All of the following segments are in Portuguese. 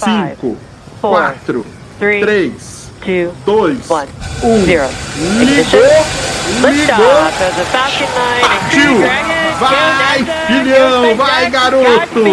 5, 4, 3, 2, 1. Ligou! Ligou! Partiu! Vai, filhão! Vai, garoto!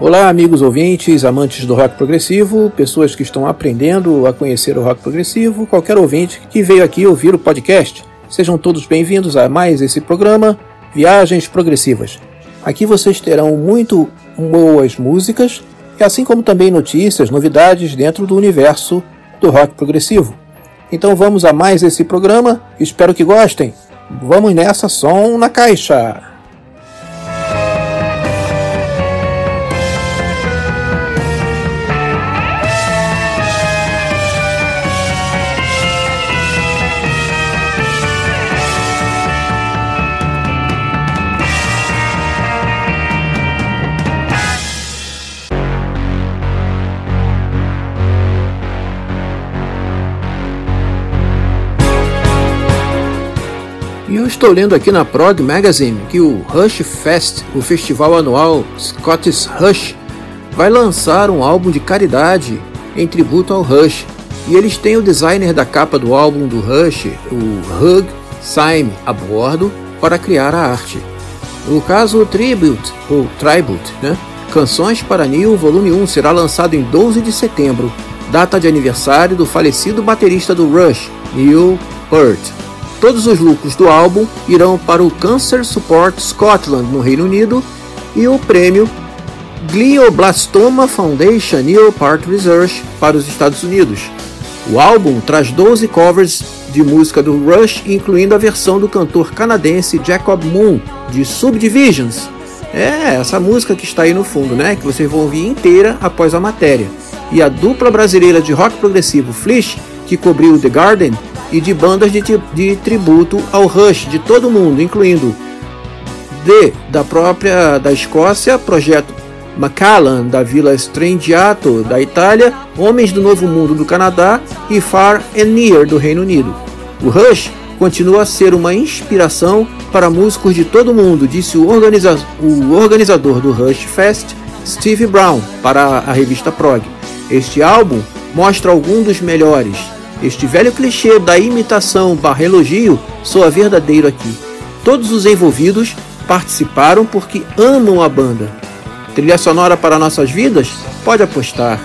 Olá, amigos ouvintes, amantes do rock progressivo, pessoas que estão aprendendo a conhecer o rock progressivo, qualquer ouvinte que veio aqui ouvir o podcast. Sejam todos bem-vindos a mais esse programa Viagens Progressivas. Aqui vocês terão muito boas músicas e assim como também notícias, novidades dentro do universo do rock progressivo. Então vamos a mais esse programa, espero que gostem. Vamos nessa, som na caixa! Eu estou lendo aqui na Prog Magazine que o Rush Fest, o festival anual Scottish Rush, vai lançar um álbum de caridade em tributo ao Rush. E eles têm o designer da capa do álbum do Rush, o Hug Syme, a bordo para criar a arte. No caso, o Tribute, ou Tribute, né? Canções para Neil Volume 1 será lançado em 12 de setembro, data de aniversário do falecido baterista do Rush, Neil Peart. Todos os lucros do álbum irão para o Cancer Support Scotland, no Reino Unido, e o prêmio Glioblastoma Foundation Neil Part Research para os Estados Unidos. O álbum traz 12 covers de música do Rush, incluindo a versão do cantor canadense Jacob Moon, de Subdivisions. É, essa música que está aí no fundo, né? Que vocês vão ouvir inteira após a matéria. E a dupla brasileira de rock progressivo Flish, que cobriu The Garden, e de bandas de, de tributo ao Rush de todo mundo, incluindo D da própria da Escócia, Projeto Macallan da Vila Strangiato da Itália, Homens do Novo Mundo do Canadá e Far and Near do Reino Unido. O Rush continua a ser uma inspiração para músicos de todo mundo, disse o, organiza o organizador do Rush Fest, Steve Brown, para a revista Prog. Este álbum mostra alguns dos melhores, este velho clichê da imitação barra elogio soa verdadeiro aqui. Todos os envolvidos participaram porque amam a banda. Trilha sonora para nossas vidas? Pode apostar.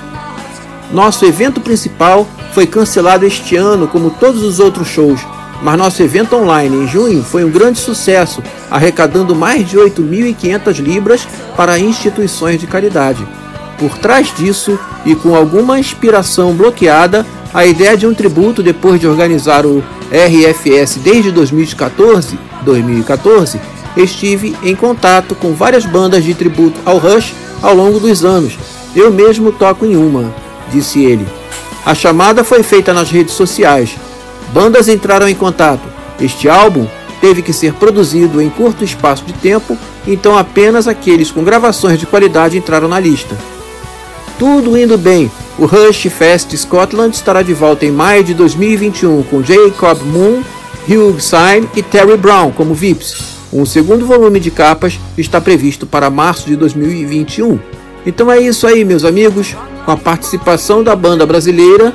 Nosso evento principal foi cancelado este ano, como todos os outros shows, mas nosso evento online em junho foi um grande sucesso, arrecadando mais de 8.500 libras para instituições de caridade. Por trás disso, e com alguma inspiração bloqueada, a ideia de um tributo depois de organizar o RFS desde 2014, 2014, estive em contato com várias bandas de tributo ao Rush ao longo dos anos. Eu mesmo toco em uma, disse ele. A chamada foi feita nas redes sociais. Bandas entraram em contato. Este álbum teve que ser produzido em curto espaço de tempo, então apenas aqueles com gravações de qualidade entraram na lista. Tudo indo bem, o Rush Fest Scotland estará de volta em maio de 2021 com Jacob Moon, Hugh Syme e Terry Brown como VIPs. Um segundo volume de capas está previsto para março de 2021. Então é isso aí, meus amigos, com a participação da banda brasileira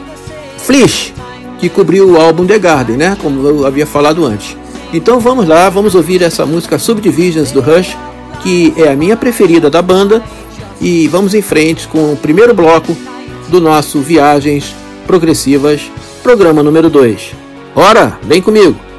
Flish, que cobriu o álbum The Garden, né? Como eu havia falado antes. Então vamos lá, vamos ouvir essa música Subdivisions do Rush, que é a minha preferida da banda, e vamos em frente com o primeiro bloco do nosso Viagens Progressivas, programa número 2. Ora, vem comigo!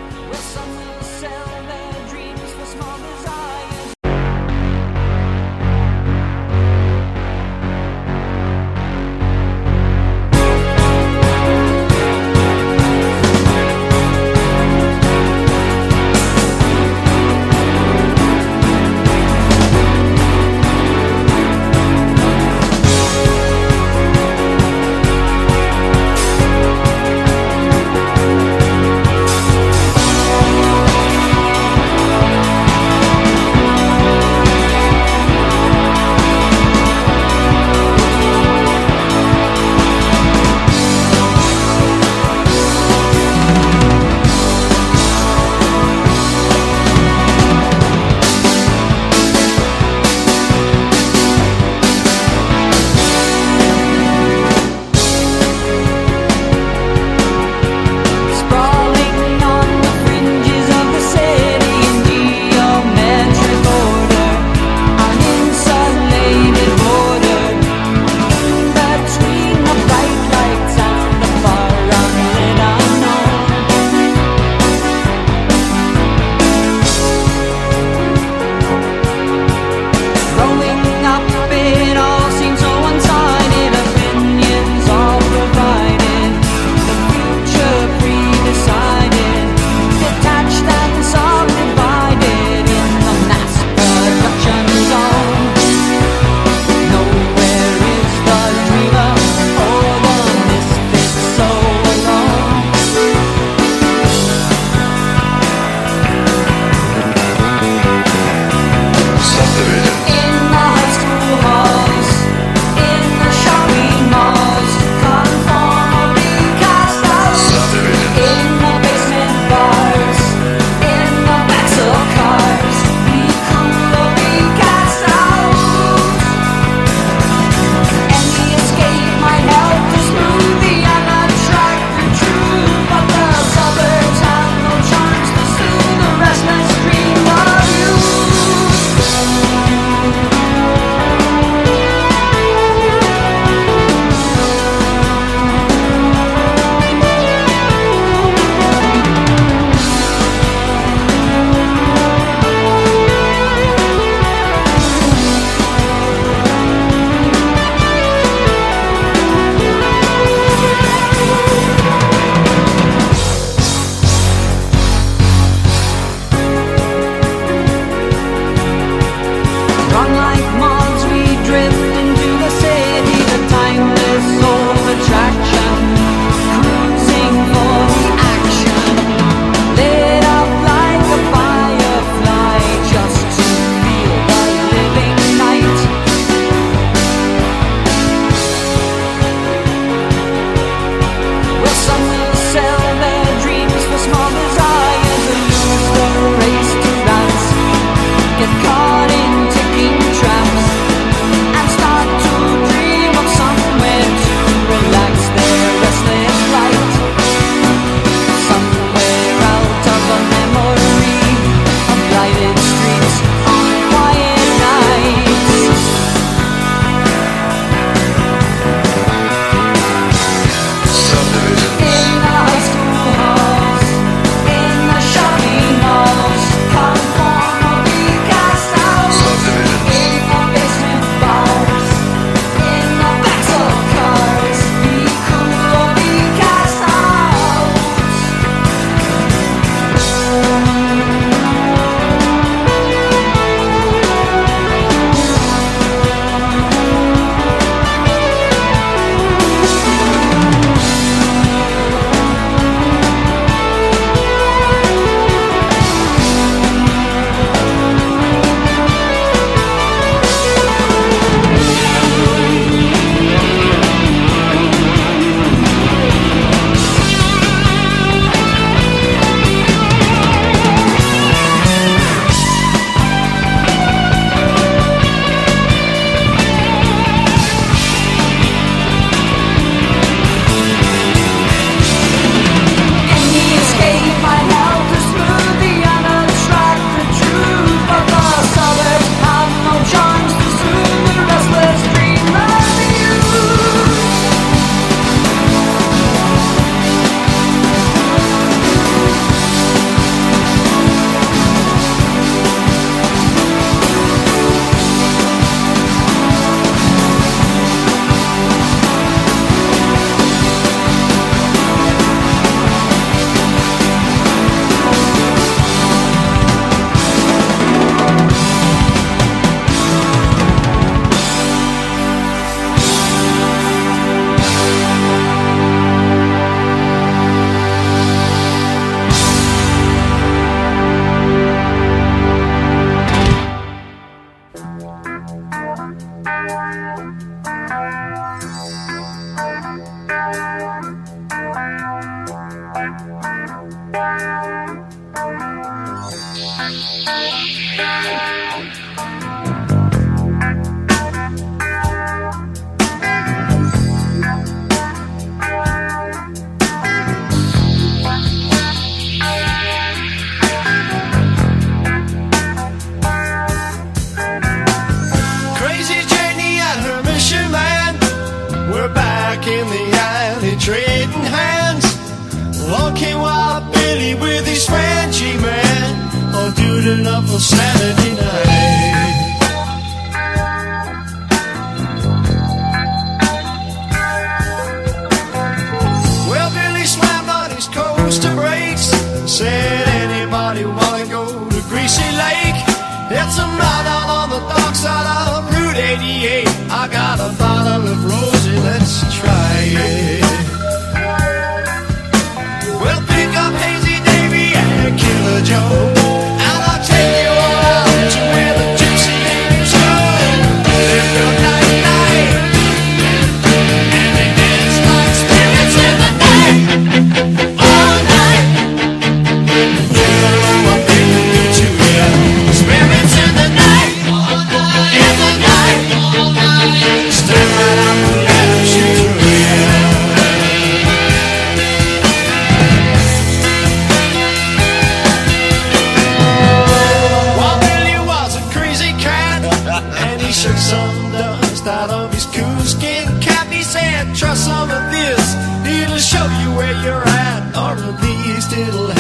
some of this. It'll show you where you're at, or at least it'll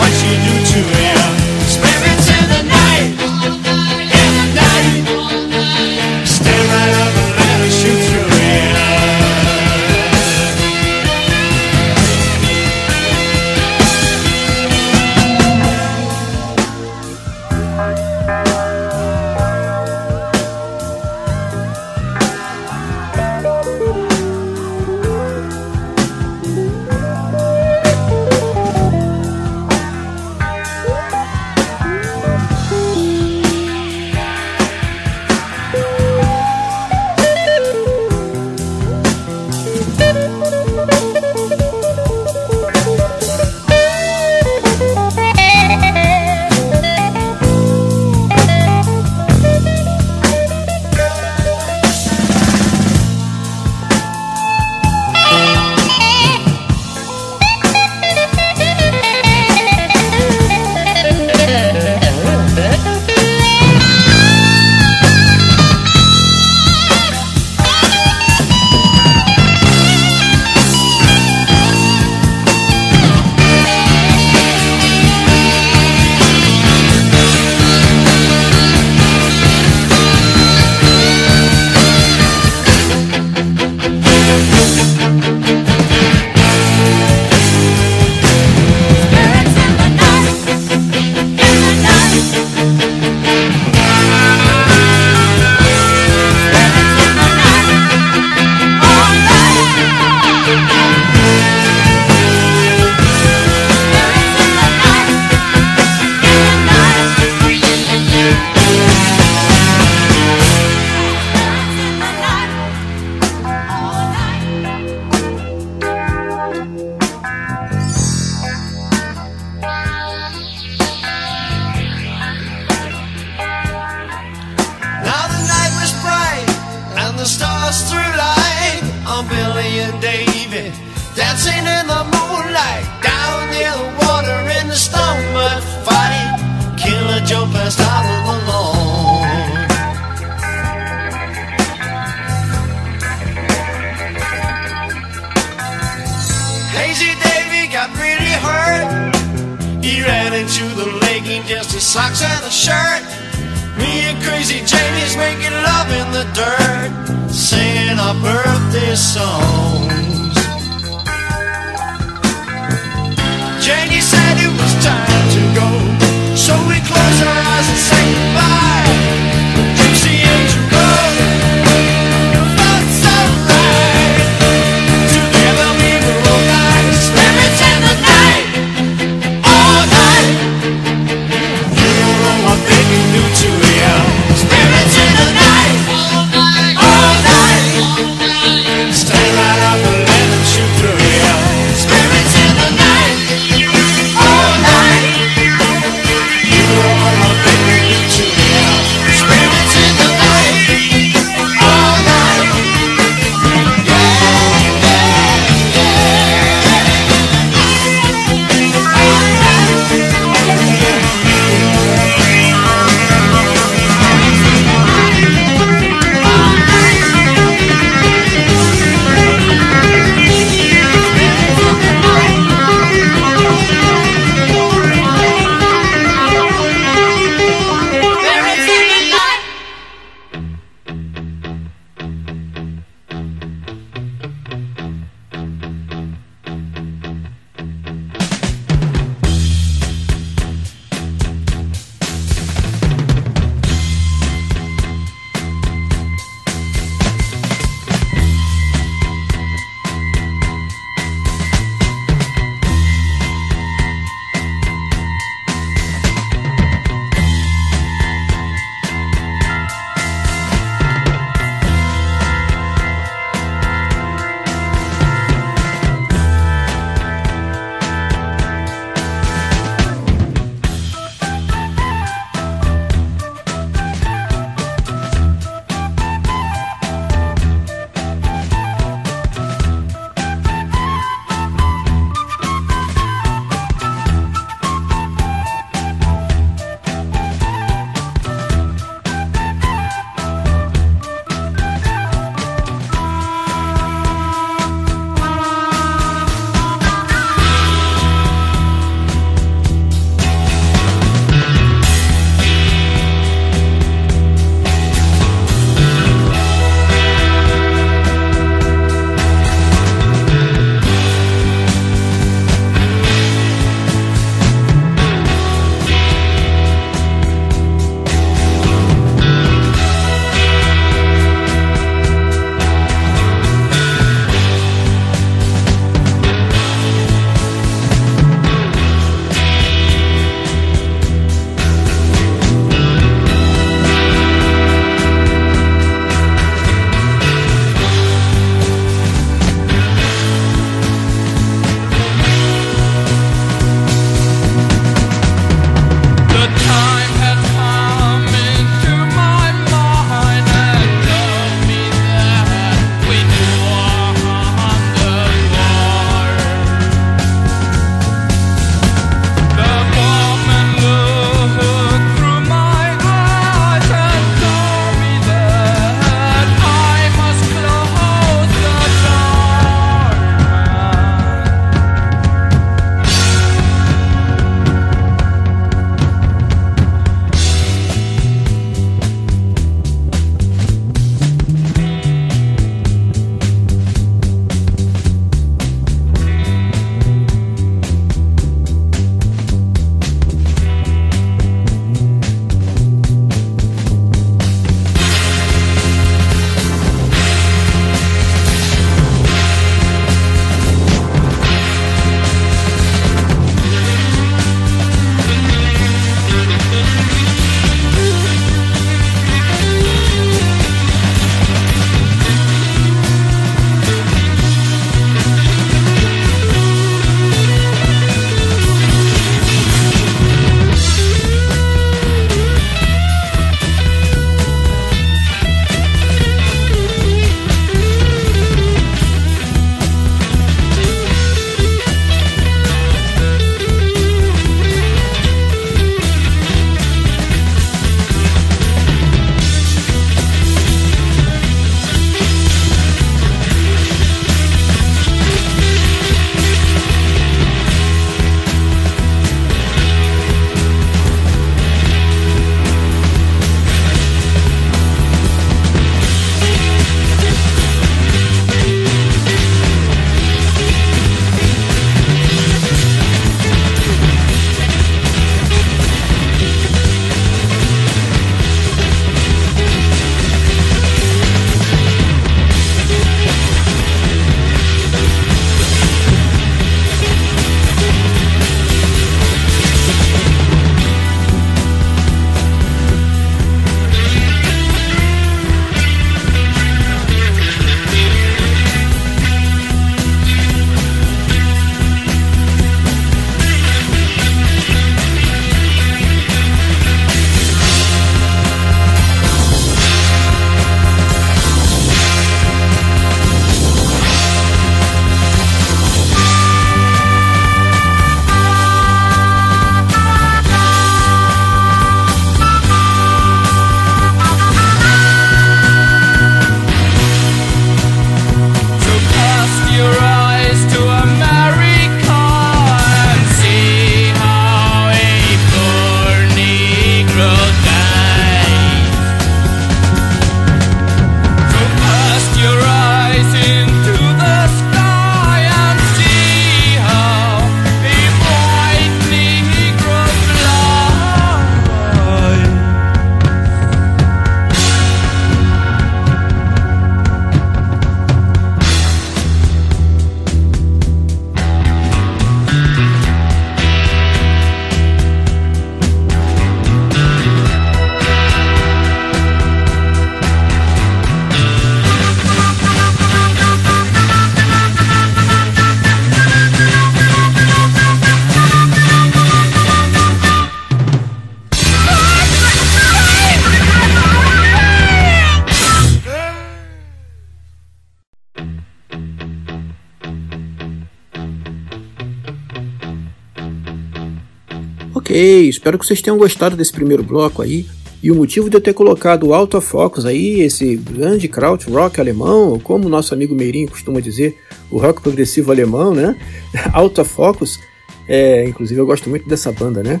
espero que vocês tenham gostado desse primeiro bloco aí. E o motivo de eu ter colocado o Alto Focus aí, esse grande kraut rock alemão, como nosso amigo Meirinho costuma dizer, o rock progressivo alemão, né? Alto Focus, é, inclusive eu gosto muito dessa banda, né?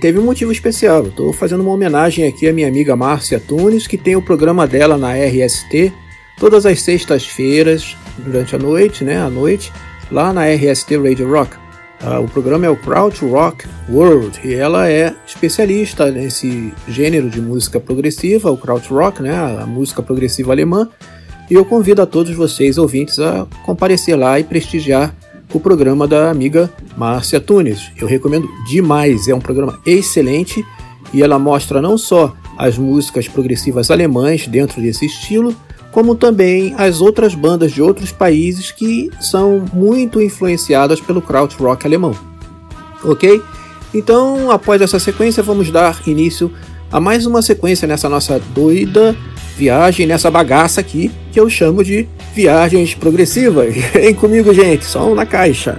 Teve um motivo especial. Estou fazendo uma homenagem aqui à minha amiga Márcia Tunes, que tem o programa dela na RST todas as sextas-feiras durante a noite, né? À noite, lá na RST Radio Rock. Uh, o programa é o Kraut Rock World e ela é especialista nesse gênero de música progressiva, o Kraut Rock, né, a música progressiva alemã. E eu convido a todos vocês, ouvintes, a comparecer lá e prestigiar o programa da amiga Márcia Tunes. Eu recomendo demais, é um programa excelente e ela mostra não só as músicas progressivas alemãs dentro desse estilo, como também as outras bandas de outros países que são muito influenciadas pelo krautrock alemão. Ok? Então, após essa sequência, vamos dar início a mais uma sequência nessa nossa doida viagem, nessa bagaça aqui que eu chamo de viagens progressivas. Vem comigo, gente, som na caixa.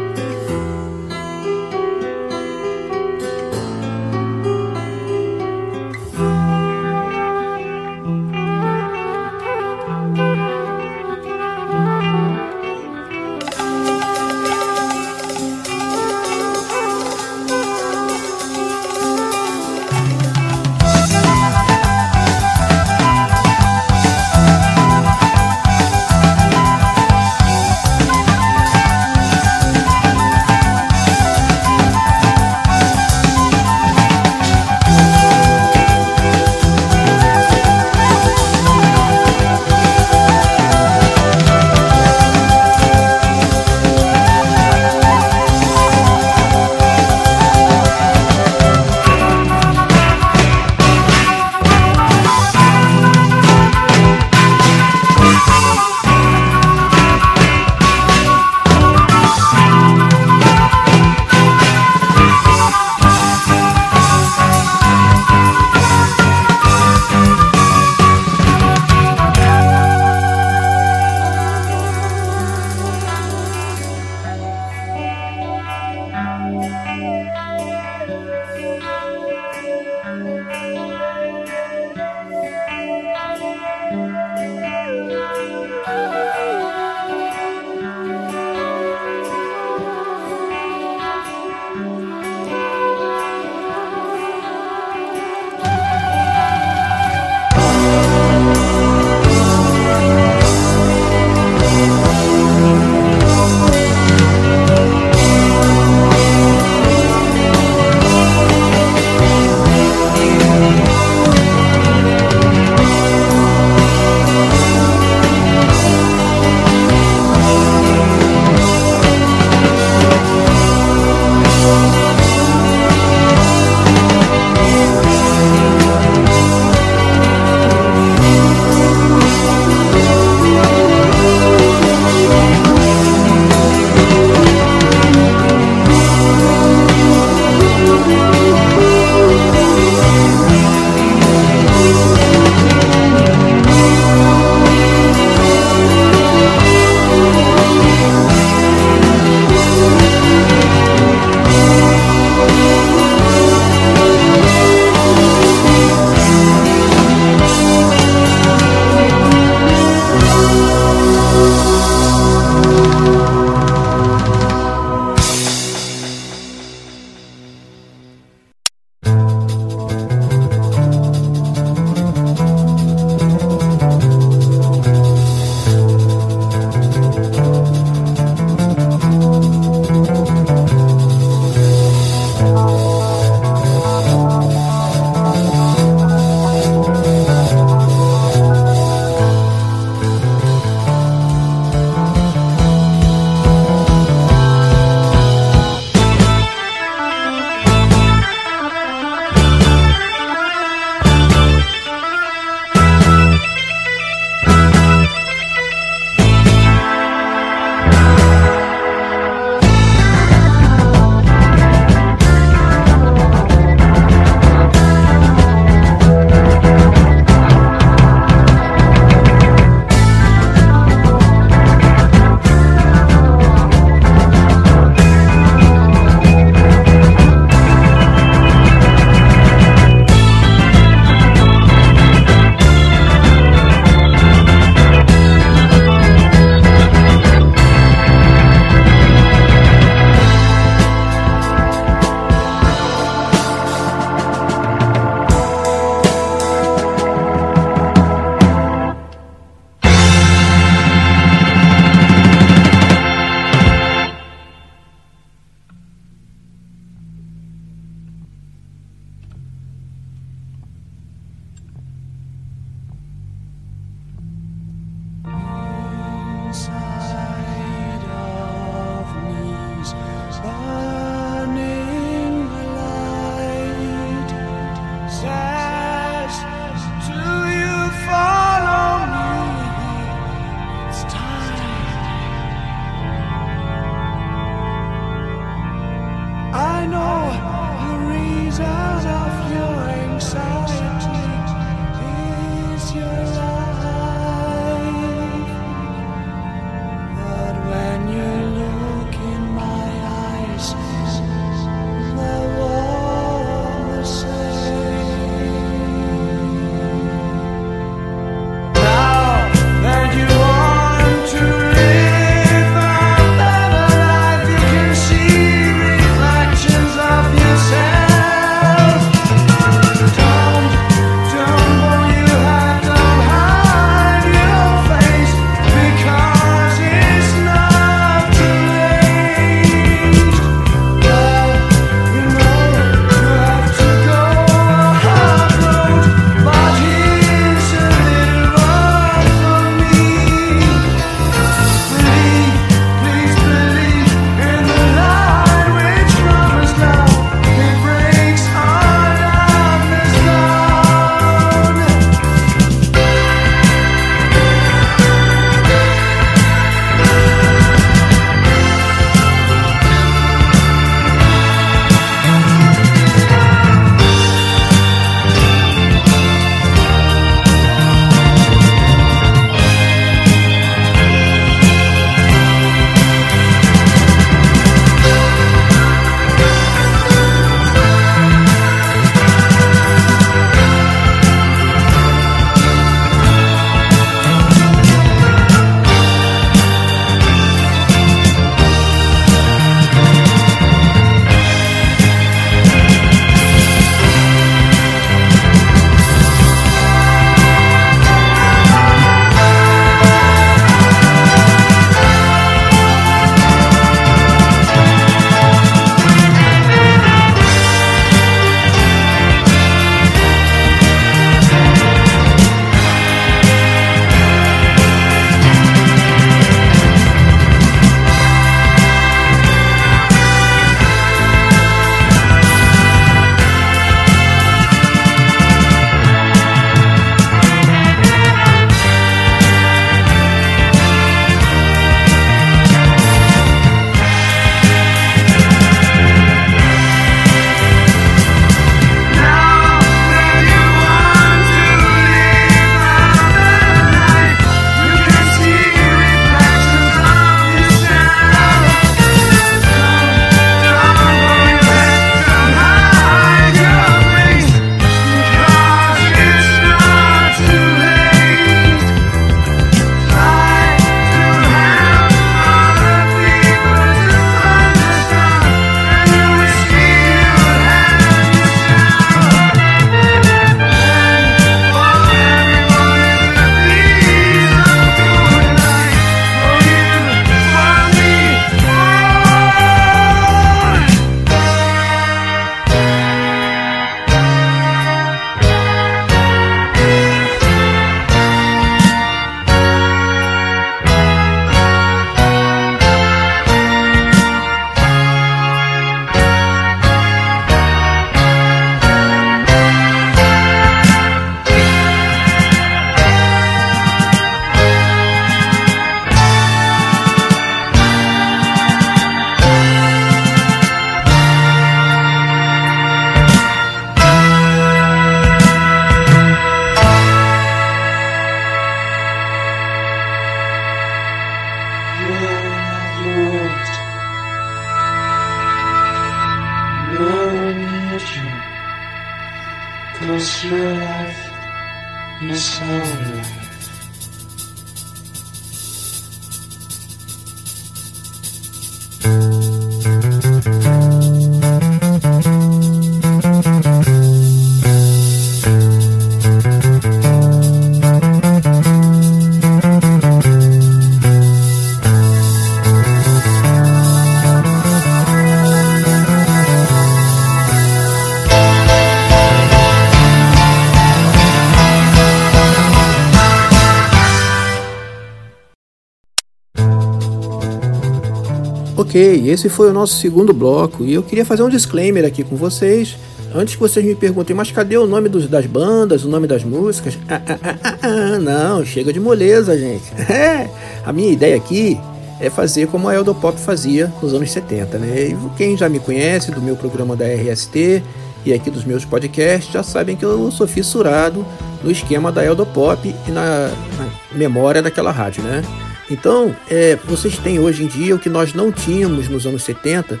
Ok, esse foi o nosso segundo bloco e eu queria fazer um disclaimer aqui com vocês. Antes que vocês me perguntem, mas cadê o nome dos, das bandas, o nome das músicas? Ah, ah, ah, ah, ah não, chega de moleza, gente. É, a minha ideia aqui é fazer como a Eldo Pop fazia nos anos 70, né? E quem já me conhece do meu programa da RST e aqui dos meus podcasts já sabem que eu sou fissurado no esquema da Eldo Pop e na, na memória daquela rádio, né? Então, é, vocês têm hoje em dia o que nós não tínhamos nos anos 70,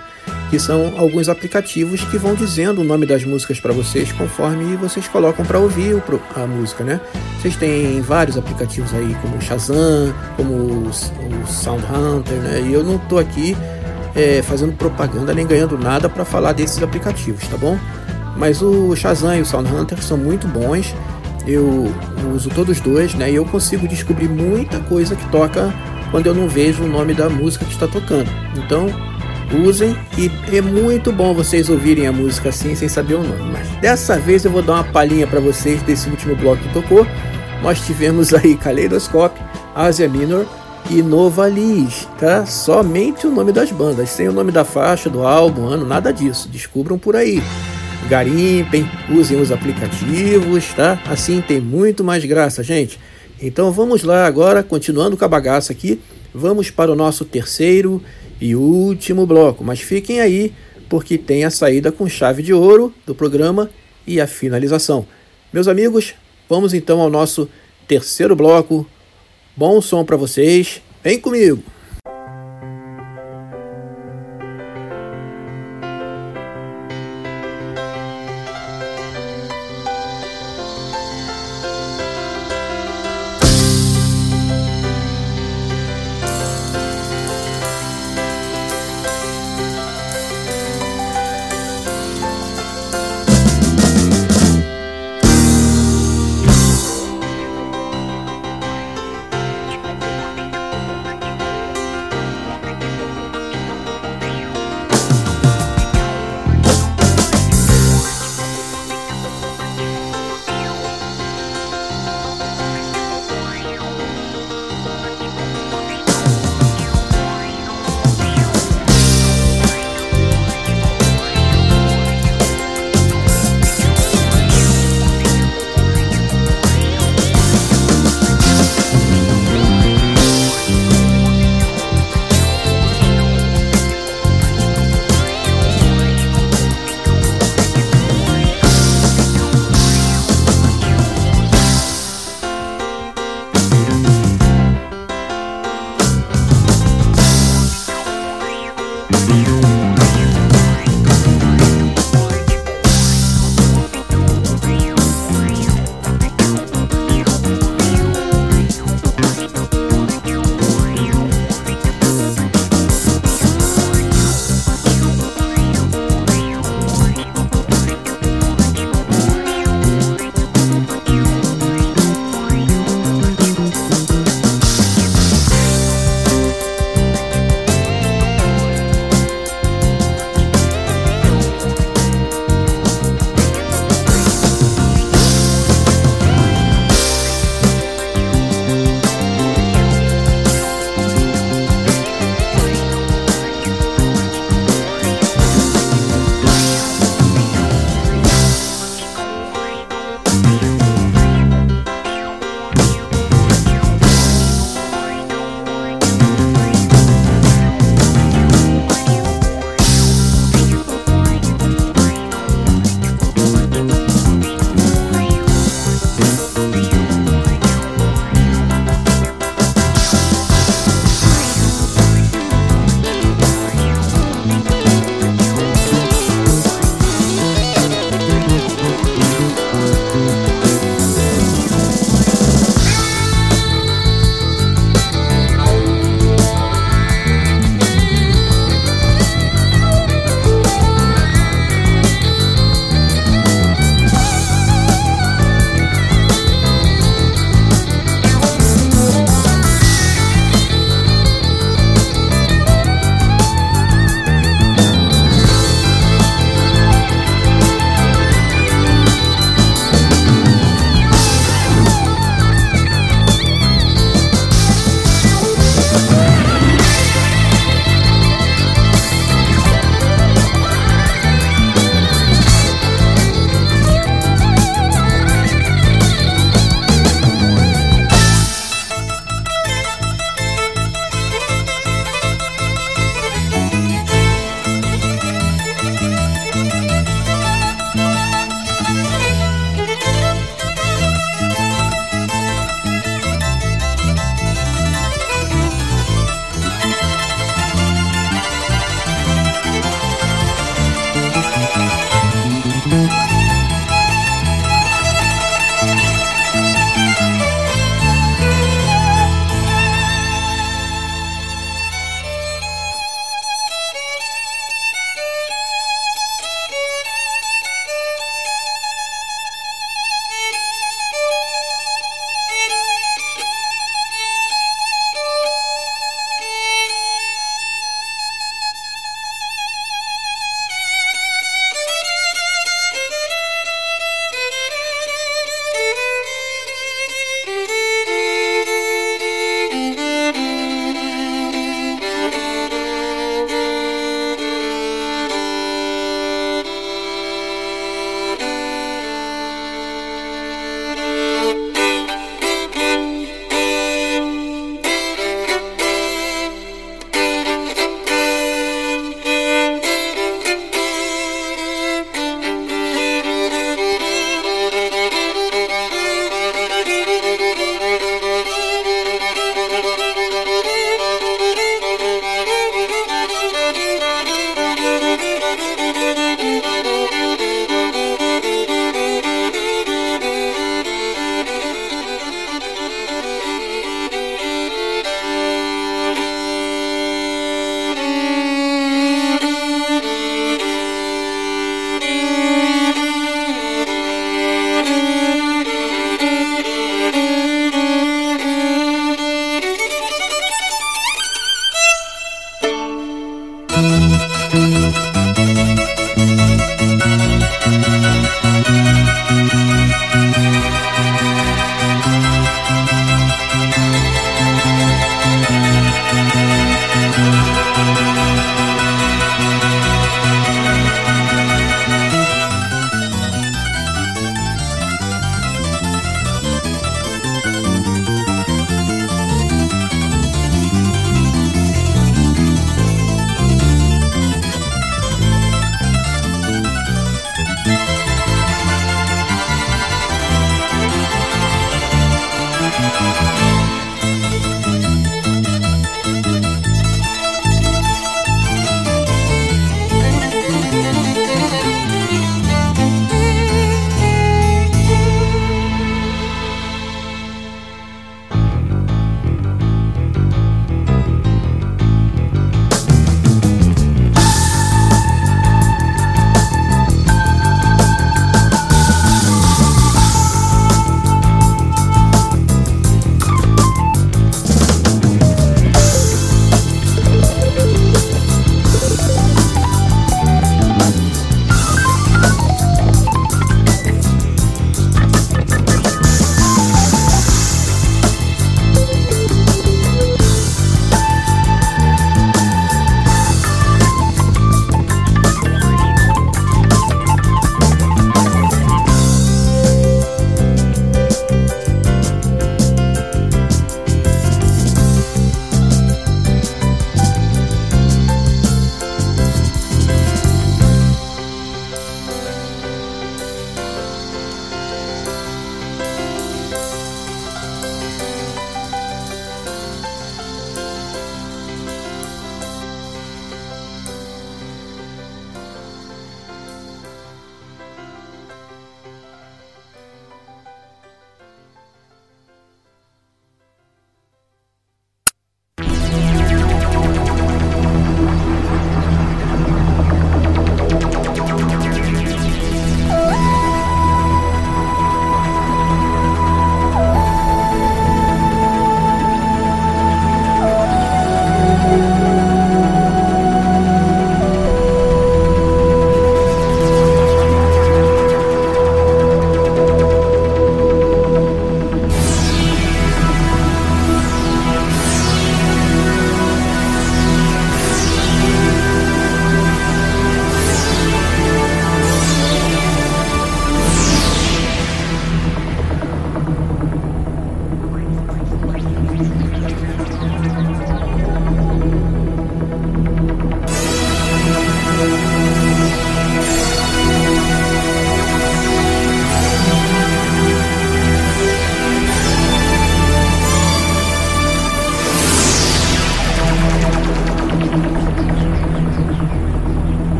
que são alguns aplicativos que vão dizendo o nome das músicas para vocês conforme vocês colocam para ouvir a música, né? Vocês têm vários aplicativos aí, como o Shazam, como o, o Sound Hunter, né? E eu não estou aqui é, fazendo propaganda nem ganhando nada para falar desses aplicativos, tá bom? Mas o Shazam e o Sound Hunter são muito bons eu uso todos dois, né? E eu consigo descobrir muita coisa que toca quando eu não vejo o nome da música que está tocando. Então, usem e é muito bom vocês ouvirem a música assim sem saber o nome. Mas dessa vez eu vou dar uma palhinha para vocês desse último bloco que tocou. Nós tivemos aí Kaleidoscope, Asia Minor e Nova Liz, tá? Somente o nome das bandas, sem o nome da faixa, do álbum, ano, nada disso. Descubram por aí garimpem, usem os aplicativos, tá? Assim tem muito mais graça, gente. Então vamos lá agora, continuando com a bagaça aqui, vamos para o nosso terceiro e último bloco. Mas fiquem aí, porque tem a saída com chave de ouro do programa e a finalização. Meus amigos, vamos então ao nosso terceiro bloco. Bom som para vocês. Vem comigo.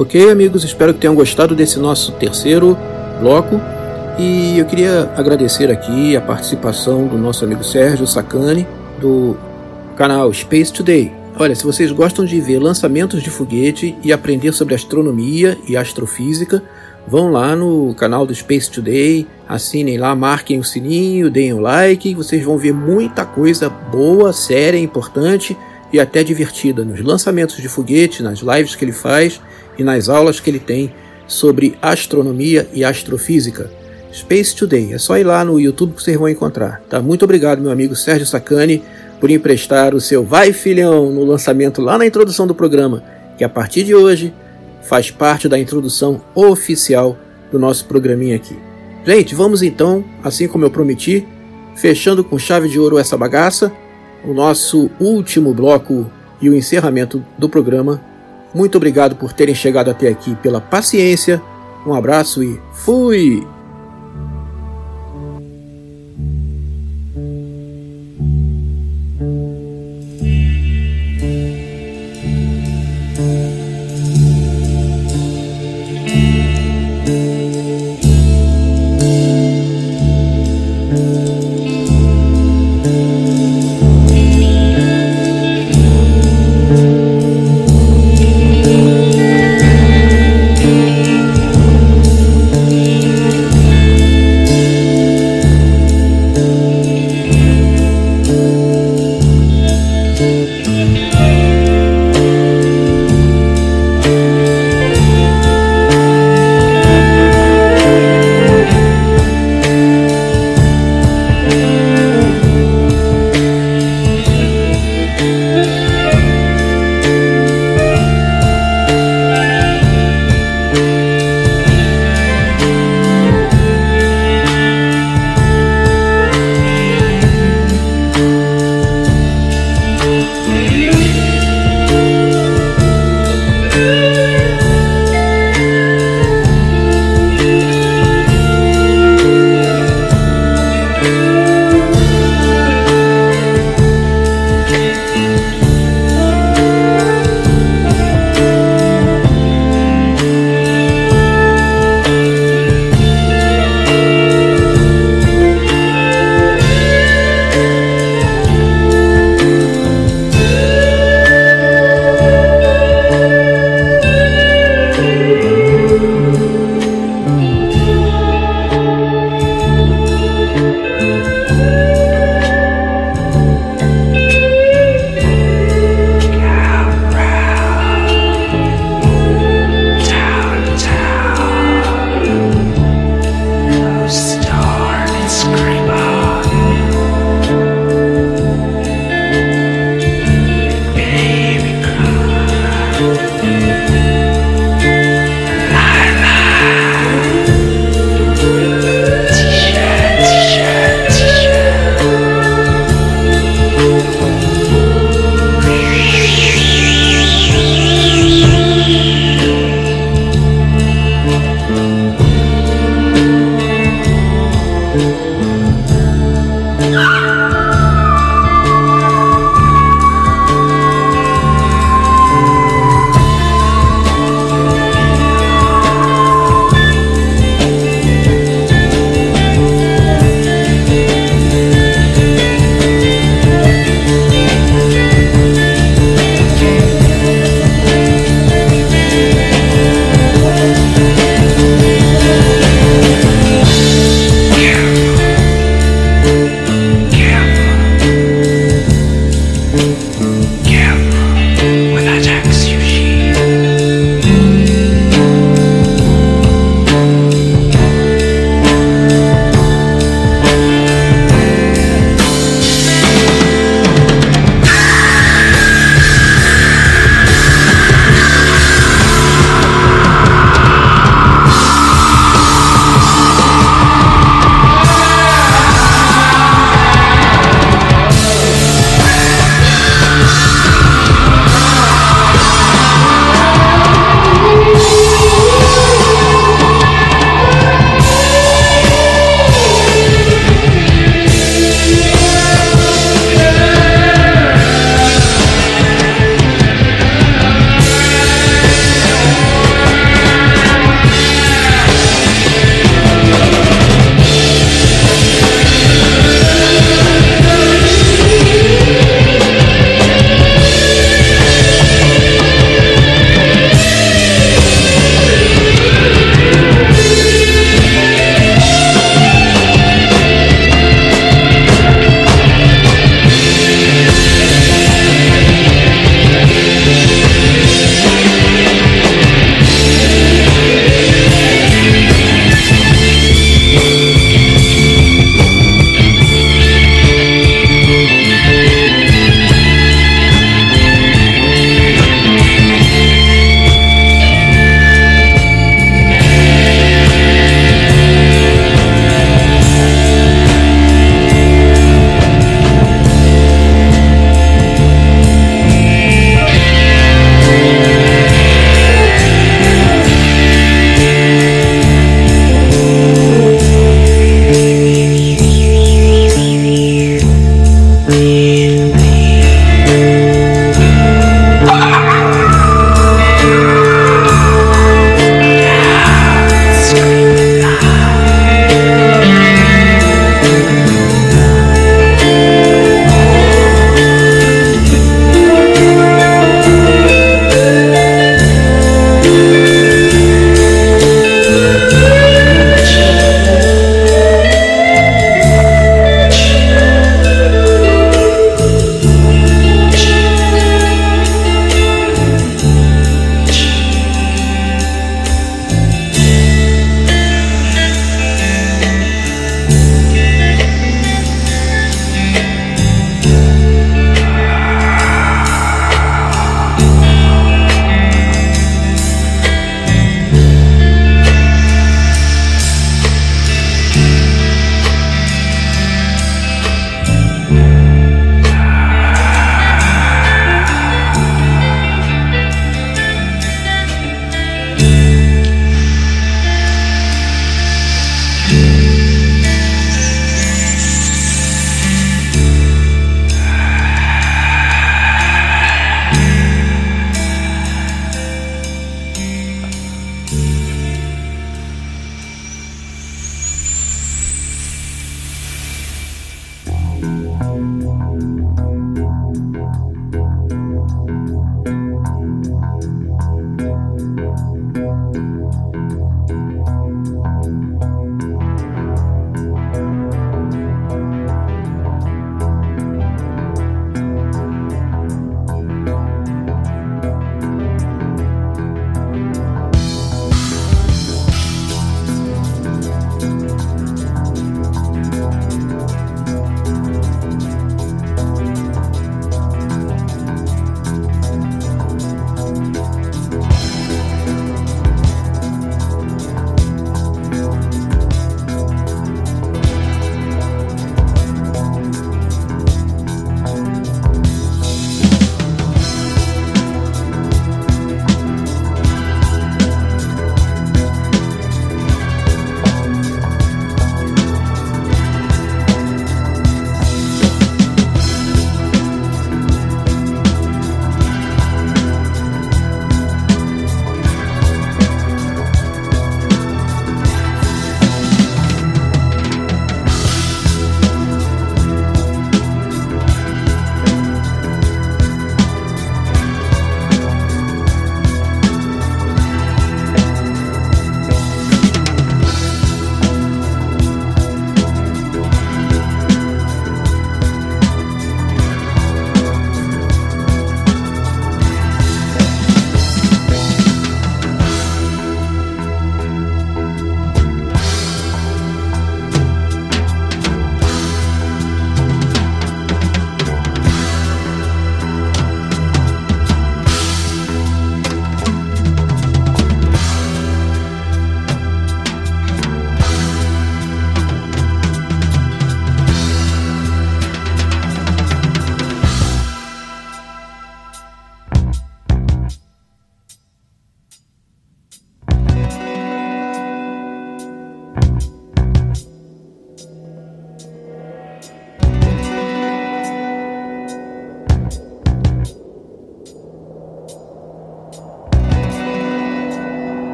Ok, amigos, espero que tenham gostado desse nosso terceiro bloco. E eu queria agradecer aqui a participação do nosso amigo Sérgio Sacani, do canal Space Today. Olha, se vocês gostam de ver lançamentos de foguete e aprender sobre astronomia e astrofísica, vão lá no canal do Space Today, assinem lá, marquem o sininho, deem o like, vocês vão ver muita coisa boa, séria, importante e até divertida nos lançamentos de foguete, nas lives que ele faz e nas aulas que ele tem sobre astronomia e astrofísica. Space Today, é só ir lá no YouTube que vocês vão encontrar. Tá? Muito obrigado, meu amigo Sérgio Sacani, por emprestar o seu Vai Filhão no lançamento lá na introdução do programa, que a partir de hoje faz parte da introdução oficial do nosso programinha aqui. Gente, vamos então, assim como eu prometi, fechando com chave de ouro essa bagaça, o nosso último bloco e o encerramento do programa. Muito obrigado por terem chegado até aqui, pela paciência. Um abraço e fui!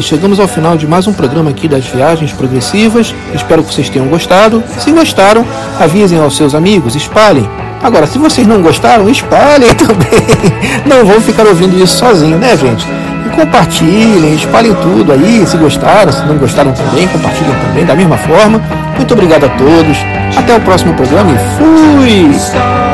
Chegamos ao final de mais um programa aqui das Viagens Progressivas. Espero que vocês tenham gostado. Se gostaram, avisem aos seus amigos, espalhem. Agora, se vocês não gostaram, espalhem também. Não vão ficar ouvindo isso sozinho, né, gente? E compartilhem, espalhem tudo aí. Se gostaram, se não gostaram também, compartilhem também da mesma forma. Muito obrigado a todos. Até o próximo programa e fui!